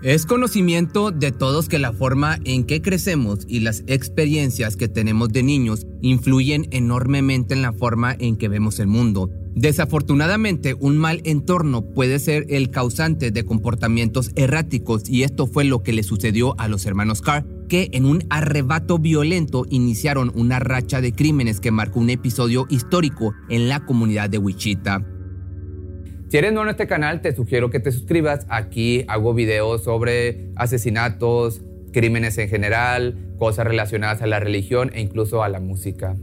Es conocimiento de todos que la forma en que crecemos y las experiencias que tenemos de niños influyen enormemente en la forma en que vemos el mundo. Desafortunadamente, un mal entorno puede ser el causante de comportamientos erráticos y esto fue lo que le sucedió a los hermanos Carr, que en un arrebato violento iniciaron una racha de crímenes que marcó un episodio histórico en la comunidad de Wichita. Si eres nuevo en este canal, te sugiero que te suscribas. Aquí hago videos sobre asesinatos, crímenes en general, cosas relacionadas a la religión e incluso a la música.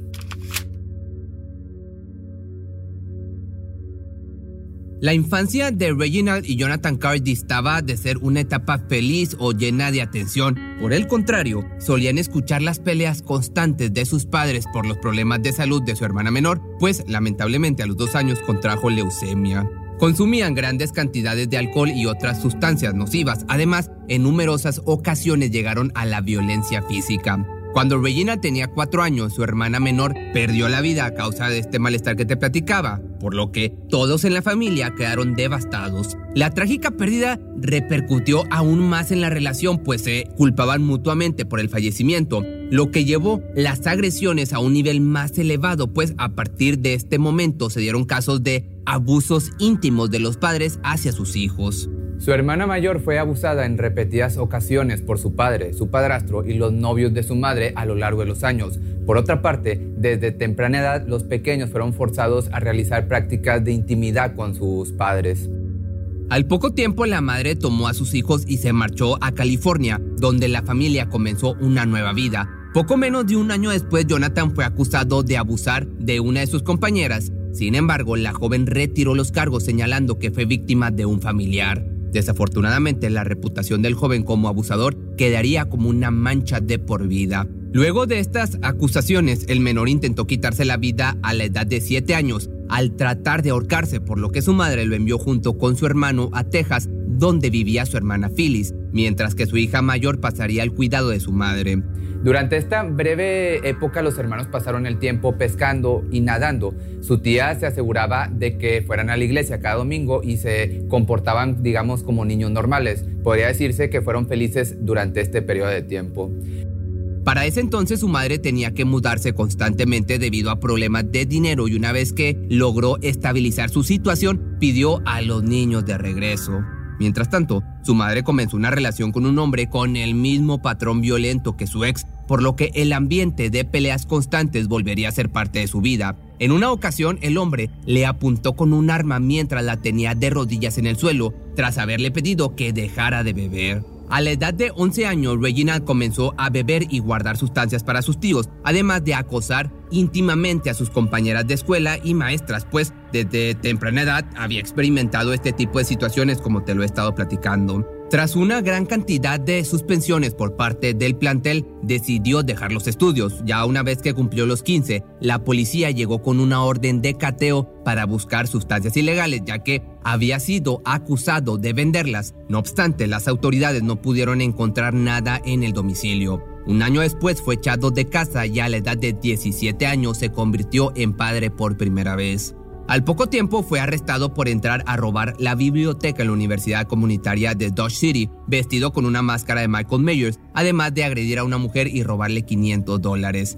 La infancia de Reginald y Jonathan Carr distaba de ser una etapa feliz o llena de atención. Por el contrario, solían escuchar las peleas constantes de sus padres por los problemas de salud de su hermana menor, pues lamentablemente a los dos años contrajo leucemia. Consumían grandes cantidades de alcohol y otras sustancias nocivas. Además, en numerosas ocasiones llegaron a la violencia física. Cuando Regina tenía cuatro años, su hermana menor perdió la vida a causa de este malestar que te platicaba, por lo que todos en la familia quedaron devastados. La trágica pérdida repercutió aún más en la relación, pues se culpaban mutuamente por el fallecimiento, lo que llevó las agresiones a un nivel más elevado, pues a partir de este momento se dieron casos de abusos íntimos de los padres hacia sus hijos. Su hermana mayor fue abusada en repetidas ocasiones por su padre, su padrastro y los novios de su madre a lo largo de los años. Por otra parte, desde temprana edad los pequeños fueron forzados a realizar prácticas de intimidad con sus padres. Al poco tiempo la madre tomó a sus hijos y se marchó a California, donde la familia comenzó una nueva vida. Poco menos de un año después, Jonathan fue acusado de abusar de una de sus compañeras. Sin embargo, la joven retiró los cargos señalando que fue víctima de un familiar. Desafortunadamente, la reputación del joven como abusador quedaría como una mancha de por vida. Luego de estas acusaciones, el menor intentó quitarse la vida a la edad de 7 años al tratar de ahorcarse, por lo que su madre lo envió junto con su hermano a Texas, donde vivía su hermana Phyllis, mientras que su hija mayor pasaría al cuidado de su madre. Durante esta breve época los hermanos pasaron el tiempo pescando y nadando. Su tía se aseguraba de que fueran a la iglesia cada domingo y se comportaban, digamos, como niños normales. Podría decirse que fueron felices durante este periodo de tiempo. Para ese entonces su madre tenía que mudarse constantemente debido a problemas de dinero y una vez que logró estabilizar su situación, pidió a los niños de regreso. Mientras tanto, su madre comenzó una relación con un hombre con el mismo patrón violento que su ex, por lo que el ambiente de peleas constantes volvería a ser parte de su vida. En una ocasión, el hombre le apuntó con un arma mientras la tenía de rodillas en el suelo, tras haberle pedido que dejara de beber. A la edad de 11 años, Regina comenzó a beber y guardar sustancias para sus tíos, además de acosar íntimamente a sus compañeras de escuela y maestras, pues desde temprana edad había experimentado este tipo de situaciones como te lo he estado platicando. Tras una gran cantidad de suspensiones por parte del plantel, decidió dejar los estudios. Ya una vez que cumplió los 15, la policía llegó con una orden de cateo para buscar sustancias ilegales, ya que había sido acusado de venderlas. No obstante, las autoridades no pudieron encontrar nada en el domicilio. Un año después fue echado de casa y a la edad de 17 años se convirtió en padre por primera vez. Al poco tiempo fue arrestado por entrar a robar la biblioteca en la Universidad Comunitaria de Dodge City, vestido con una máscara de Michael Myers, además de agredir a una mujer y robarle 500 dólares.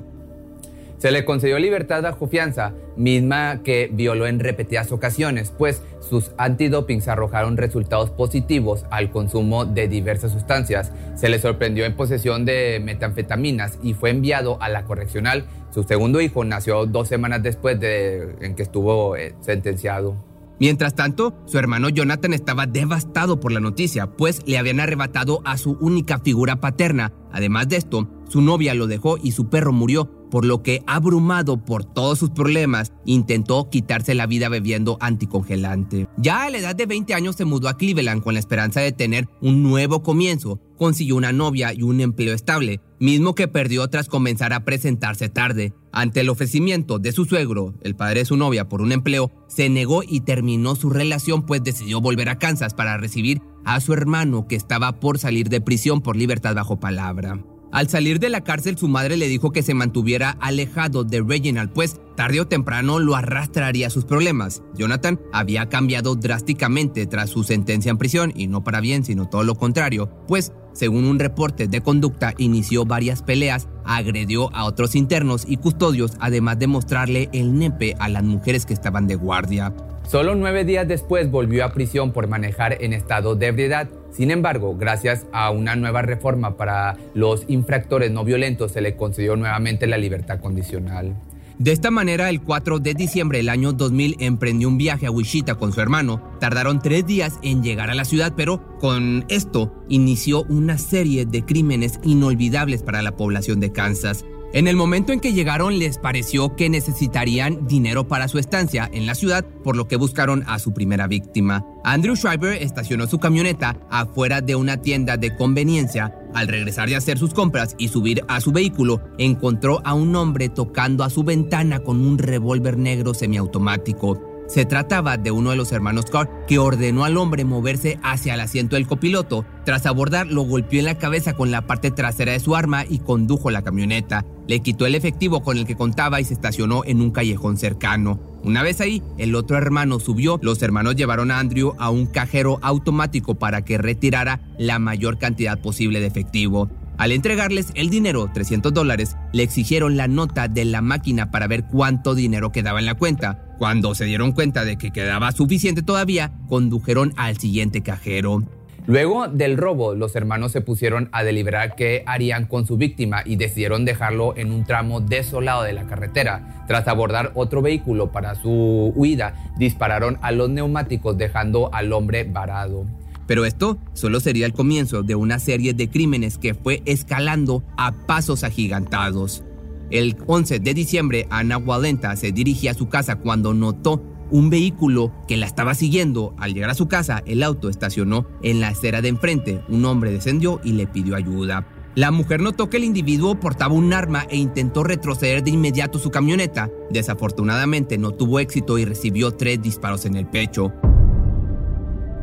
Se le concedió libertad bajo fianza, misma que violó en repetidas ocasiones, pues sus antidopings arrojaron resultados positivos al consumo de diversas sustancias. Se le sorprendió en posesión de metanfetaminas y fue enviado a la correccional. Su segundo hijo nació dos semanas después de en que estuvo eh, sentenciado. Mientras tanto, su hermano Jonathan estaba devastado por la noticia, pues le habían arrebatado a su única figura paterna. Además de esto, su novia lo dejó y su perro murió, por lo que, abrumado por todos sus problemas, intentó quitarse la vida bebiendo anticongelante. Ya a la edad de 20 años se mudó a Cleveland con la esperanza de tener un nuevo comienzo. Consiguió una novia y un empleo estable, mismo que perdió tras comenzar a presentarse tarde. Ante el ofrecimiento de su suegro, el padre de su novia, por un empleo, se negó y terminó su relación pues decidió volver a Kansas para recibir a su hermano que estaba por salir de prisión por libertad bajo palabra. Al salir de la cárcel, su madre le dijo que se mantuviera alejado de Reginald, pues tarde o temprano lo arrastraría a sus problemas. Jonathan había cambiado drásticamente tras su sentencia en prisión, y no para bien, sino todo lo contrario, pues, según un reporte de conducta, inició varias peleas, agredió a otros internos y custodios, además de mostrarle el nepe a las mujeres que estaban de guardia. Solo nueve días después volvió a prisión por manejar en estado de ebriedad. Sin embargo, gracias a una nueva reforma para los infractores no violentos, se le concedió nuevamente la libertad condicional. De esta manera, el 4 de diciembre del año 2000 emprendió un viaje a Wichita con su hermano. Tardaron tres días en llegar a la ciudad, pero con esto inició una serie de crímenes inolvidables para la población de Kansas. En el momento en que llegaron les pareció que necesitarían dinero para su estancia en la ciudad, por lo que buscaron a su primera víctima. Andrew Schreiber estacionó su camioneta afuera de una tienda de conveniencia. Al regresar de hacer sus compras y subir a su vehículo, encontró a un hombre tocando a su ventana con un revólver negro semiautomático. Se trataba de uno de los hermanos Carr que ordenó al hombre moverse hacia el asiento del copiloto. Tras abordar, lo golpeó en la cabeza con la parte trasera de su arma y condujo la camioneta. Le quitó el efectivo con el que contaba y se estacionó en un callejón cercano. Una vez ahí, el otro hermano subió. Los hermanos llevaron a Andrew a un cajero automático para que retirara la mayor cantidad posible de efectivo. Al entregarles el dinero, 300 dólares, le exigieron la nota de la máquina para ver cuánto dinero quedaba en la cuenta. Cuando se dieron cuenta de que quedaba suficiente todavía, condujeron al siguiente cajero. Luego del robo, los hermanos se pusieron a deliberar qué harían con su víctima y decidieron dejarlo en un tramo desolado de la carretera. Tras abordar otro vehículo para su huida, dispararon a los neumáticos dejando al hombre varado. Pero esto solo sería el comienzo de una serie de crímenes que fue escalando a pasos agigantados. El 11 de diciembre, Ana Walenta se dirigía a su casa cuando notó un vehículo que la estaba siguiendo. Al llegar a su casa, el auto estacionó en la acera de enfrente. Un hombre descendió y le pidió ayuda. La mujer notó que el individuo portaba un arma e intentó retroceder de inmediato su camioneta. Desafortunadamente no tuvo éxito y recibió tres disparos en el pecho.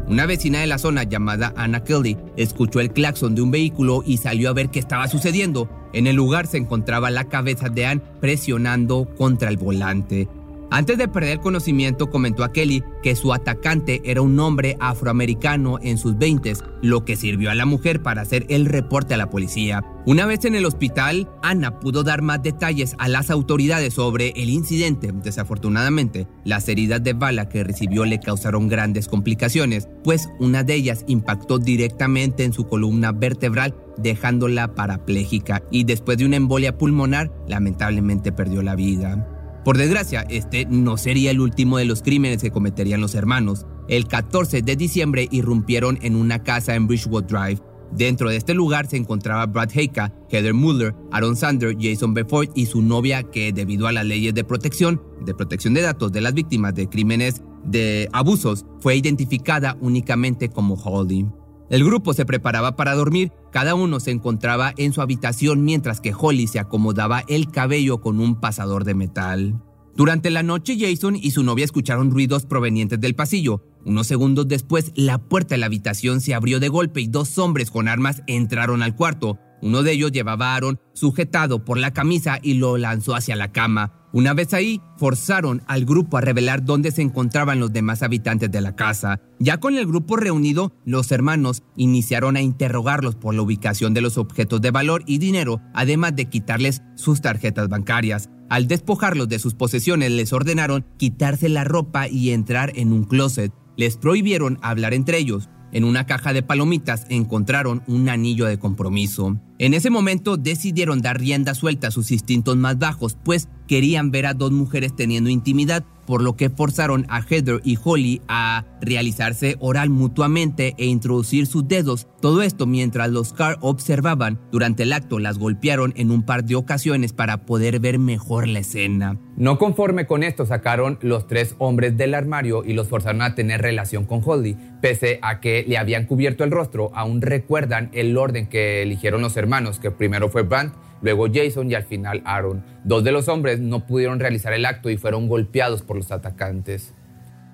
Una vecina de la zona llamada Anna Kelly escuchó el claxon de un vehículo y salió a ver qué estaba sucediendo. En el lugar se encontraba la cabeza de Anne presionando contra el volante. Antes de perder conocimiento, comentó a Kelly que su atacante era un hombre afroamericano en sus 20, lo que sirvió a la mujer para hacer el reporte a la policía. Una vez en el hospital, Ana pudo dar más detalles a las autoridades sobre el incidente. Desafortunadamente, las heridas de bala que recibió le causaron grandes complicaciones, pues una de ellas impactó directamente en su columna vertebral dejándola parapléjica y después de una embolia pulmonar lamentablemente perdió la vida. Por desgracia, este no sería el último de los crímenes que cometerían los hermanos. El 14 de diciembre irrumpieron en una casa en Bridgewood Drive. Dentro de este lugar se encontraba Brad Heika, Heather Muller, Aaron Sander, Jason Befort y su novia que debido a las leyes de protección, de protección de datos de las víctimas de crímenes de abusos, fue identificada únicamente como Holly. El grupo se preparaba para dormir, cada uno se encontraba en su habitación mientras que Holly se acomodaba el cabello con un pasador de metal. Durante la noche Jason y su novia escucharon ruidos provenientes del pasillo. Unos segundos después, la puerta de la habitación se abrió de golpe y dos hombres con armas entraron al cuarto. Uno de ellos llevaba a Aaron sujetado por la camisa y lo lanzó hacia la cama. Una vez ahí, forzaron al grupo a revelar dónde se encontraban los demás habitantes de la casa. Ya con el grupo reunido, los hermanos iniciaron a interrogarlos por la ubicación de los objetos de valor y dinero, además de quitarles sus tarjetas bancarias. Al despojarlos de sus posesiones, les ordenaron quitarse la ropa y entrar en un closet. Les prohibieron hablar entre ellos. En una caja de palomitas encontraron un anillo de compromiso. En ese momento decidieron dar rienda suelta a sus instintos más bajos, pues querían ver a dos mujeres teniendo intimidad. Por lo que forzaron a Heather y Holly a realizarse oral mutuamente e introducir sus dedos. Todo esto mientras los Carr observaban. Durante el acto las golpearon en un par de ocasiones para poder ver mejor la escena. No conforme con esto, sacaron los tres hombres del armario y los forzaron a tener relación con Holly. Pese a que le habían cubierto el rostro, aún recuerdan el orden que eligieron los hermanos, que primero fue Brandt, luego Jason y al final Aaron. Dos de los hombres no pudieron realizar el acto y fueron golpeados por los atacantes.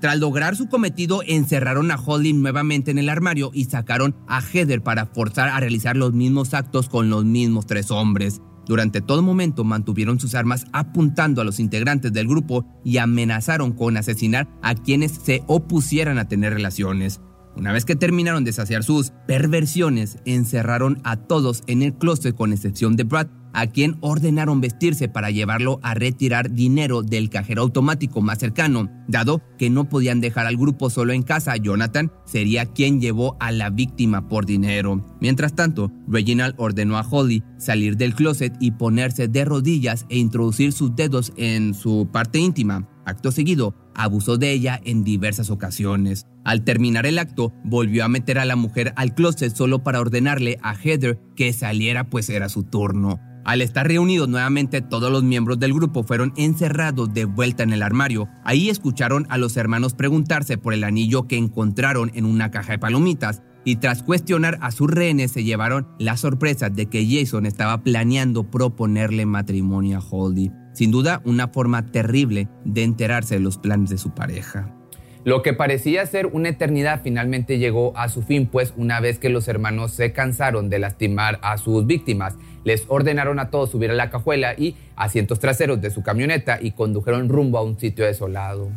Tras lograr su cometido, encerraron a Holly nuevamente en el armario y sacaron a Heather para forzar a realizar los mismos actos con los mismos tres hombres. Durante todo momento mantuvieron sus armas apuntando a los integrantes del grupo y amenazaron con asesinar a quienes se opusieran a tener relaciones. Una vez que terminaron de saciar sus perversiones, encerraron a todos en el closet con excepción de Brad, a quien ordenaron vestirse para llevarlo a retirar dinero del cajero automático más cercano. Dado que no podían dejar al grupo solo en casa, Jonathan sería quien llevó a la víctima por dinero. Mientras tanto, Reginald ordenó a Holly salir del closet y ponerse de rodillas e introducir sus dedos en su parte íntima. Acto seguido, abusó de ella en diversas ocasiones. Al terminar el acto, volvió a meter a la mujer al closet solo para ordenarle a Heather que saliera pues era su turno. Al estar reunidos nuevamente, todos los miembros del grupo fueron encerrados de vuelta en el armario. Ahí escucharon a los hermanos preguntarse por el anillo que encontraron en una caja de palomitas. Y tras cuestionar a sus rehenes, se llevaron la sorpresa de que Jason estaba planeando proponerle matrimonio a Holly. Sin duda, una forma terrible de enterarse de los planes de su pareja. Lo que parecía ser una eternidad finalmente llegó a su fin, pues una vez que los hermanos se cansaron de lastimar a sus víctimas, les ordenaron a todos subir a la cajuela y asientos traseros de su camioneta y condujeron rumbo a un sitio desolado.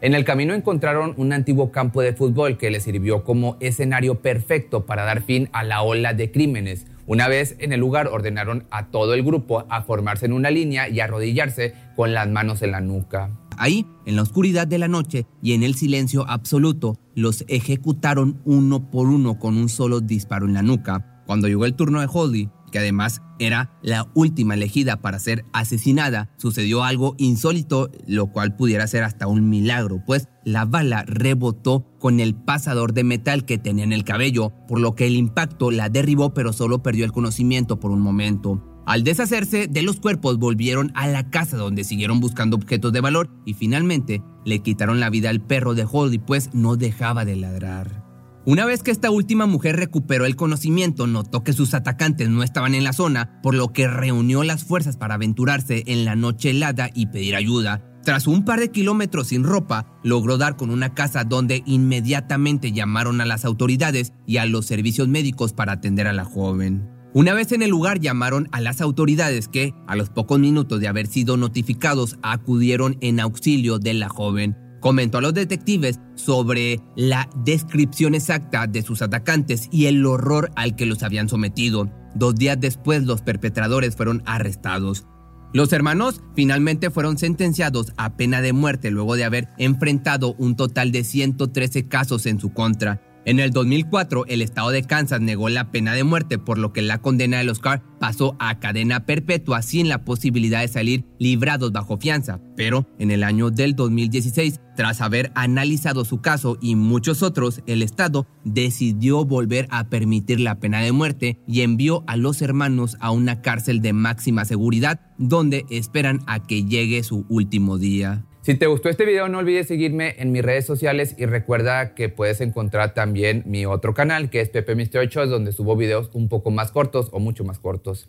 En el camino encontraron un antiguo campo de fútbol que les sirvió como escenario perfecto para dar fin a la ola de crímenes. Una vez en el lugar ordenaron a todo el grupo a formarse en una línea y arrodillarse con las manos en la nuca. Ahí, en la oscuridad de la noche y en el silencio absoluto, los ejecutaron uno por uno con un solo disparo en la nuca. Cuando llegó el turno de Holly, que además era la última elegida para ser asesinada, sucedió algo insólito, lo cual pudiera ser hasta un milagro, pues la bala rebotó con el pasador de metal que tenía en el cabello, por lo que el impacto la derribó pero solo perdió el conocimiento por un momento. Al deshacerse de los cuerpos volvieron a la casa donde siguieron buscando objetos de valor y finalmente le quitaron la vida al perro de Holly pues no dejaba de ladrar. Una vez que esta última mujer recuperó el conocimiento, notó que sus atacantes no estaban en la zona, por lo que reunió las fuerzas para aventurarse en la noche helada y pedir ayuda. Tras un par de kilómetros sin ropa, logró dar con una casa donde inmediatamente llamaron a las autoridades y a los servicios médicos para atender a la joven. Una vez en el lugar llamaron a las autoridades que, a los pocos minutos de haber sido notificados, acudieron en auxilio de la joven. Comentó a los detectives sobre la descripción exacta de sus atacantes y el horror al que los habían sometido. Dos días después los perpetradores fueron arrestados. Los hermanos finalmente fueron sentenciados a pena de muerte luego de haber enfrentado un total de 113 casos en su contra. En el 2004, el estado de Kansas negó la pena de muerte, por lo que la condena de los Carr pasó a cadena perpetua sin la posibilidad de salir librados bajo fianza. Pero en el año del 2016, tras haber analizado su caso y muchos otros, el Estado decidió volver a permitir la pena de muerte y envió a los hermanos a una cárcel de máxima seguridad, donde esperan a que llegue su último día. Si te gustó este video no olvides seguirme en mis redes sociales y recuerda que puedes encontrar también mi otro canal que es Pepe Mister Shows donde subo videos un poco más cortos o mucho más cortos.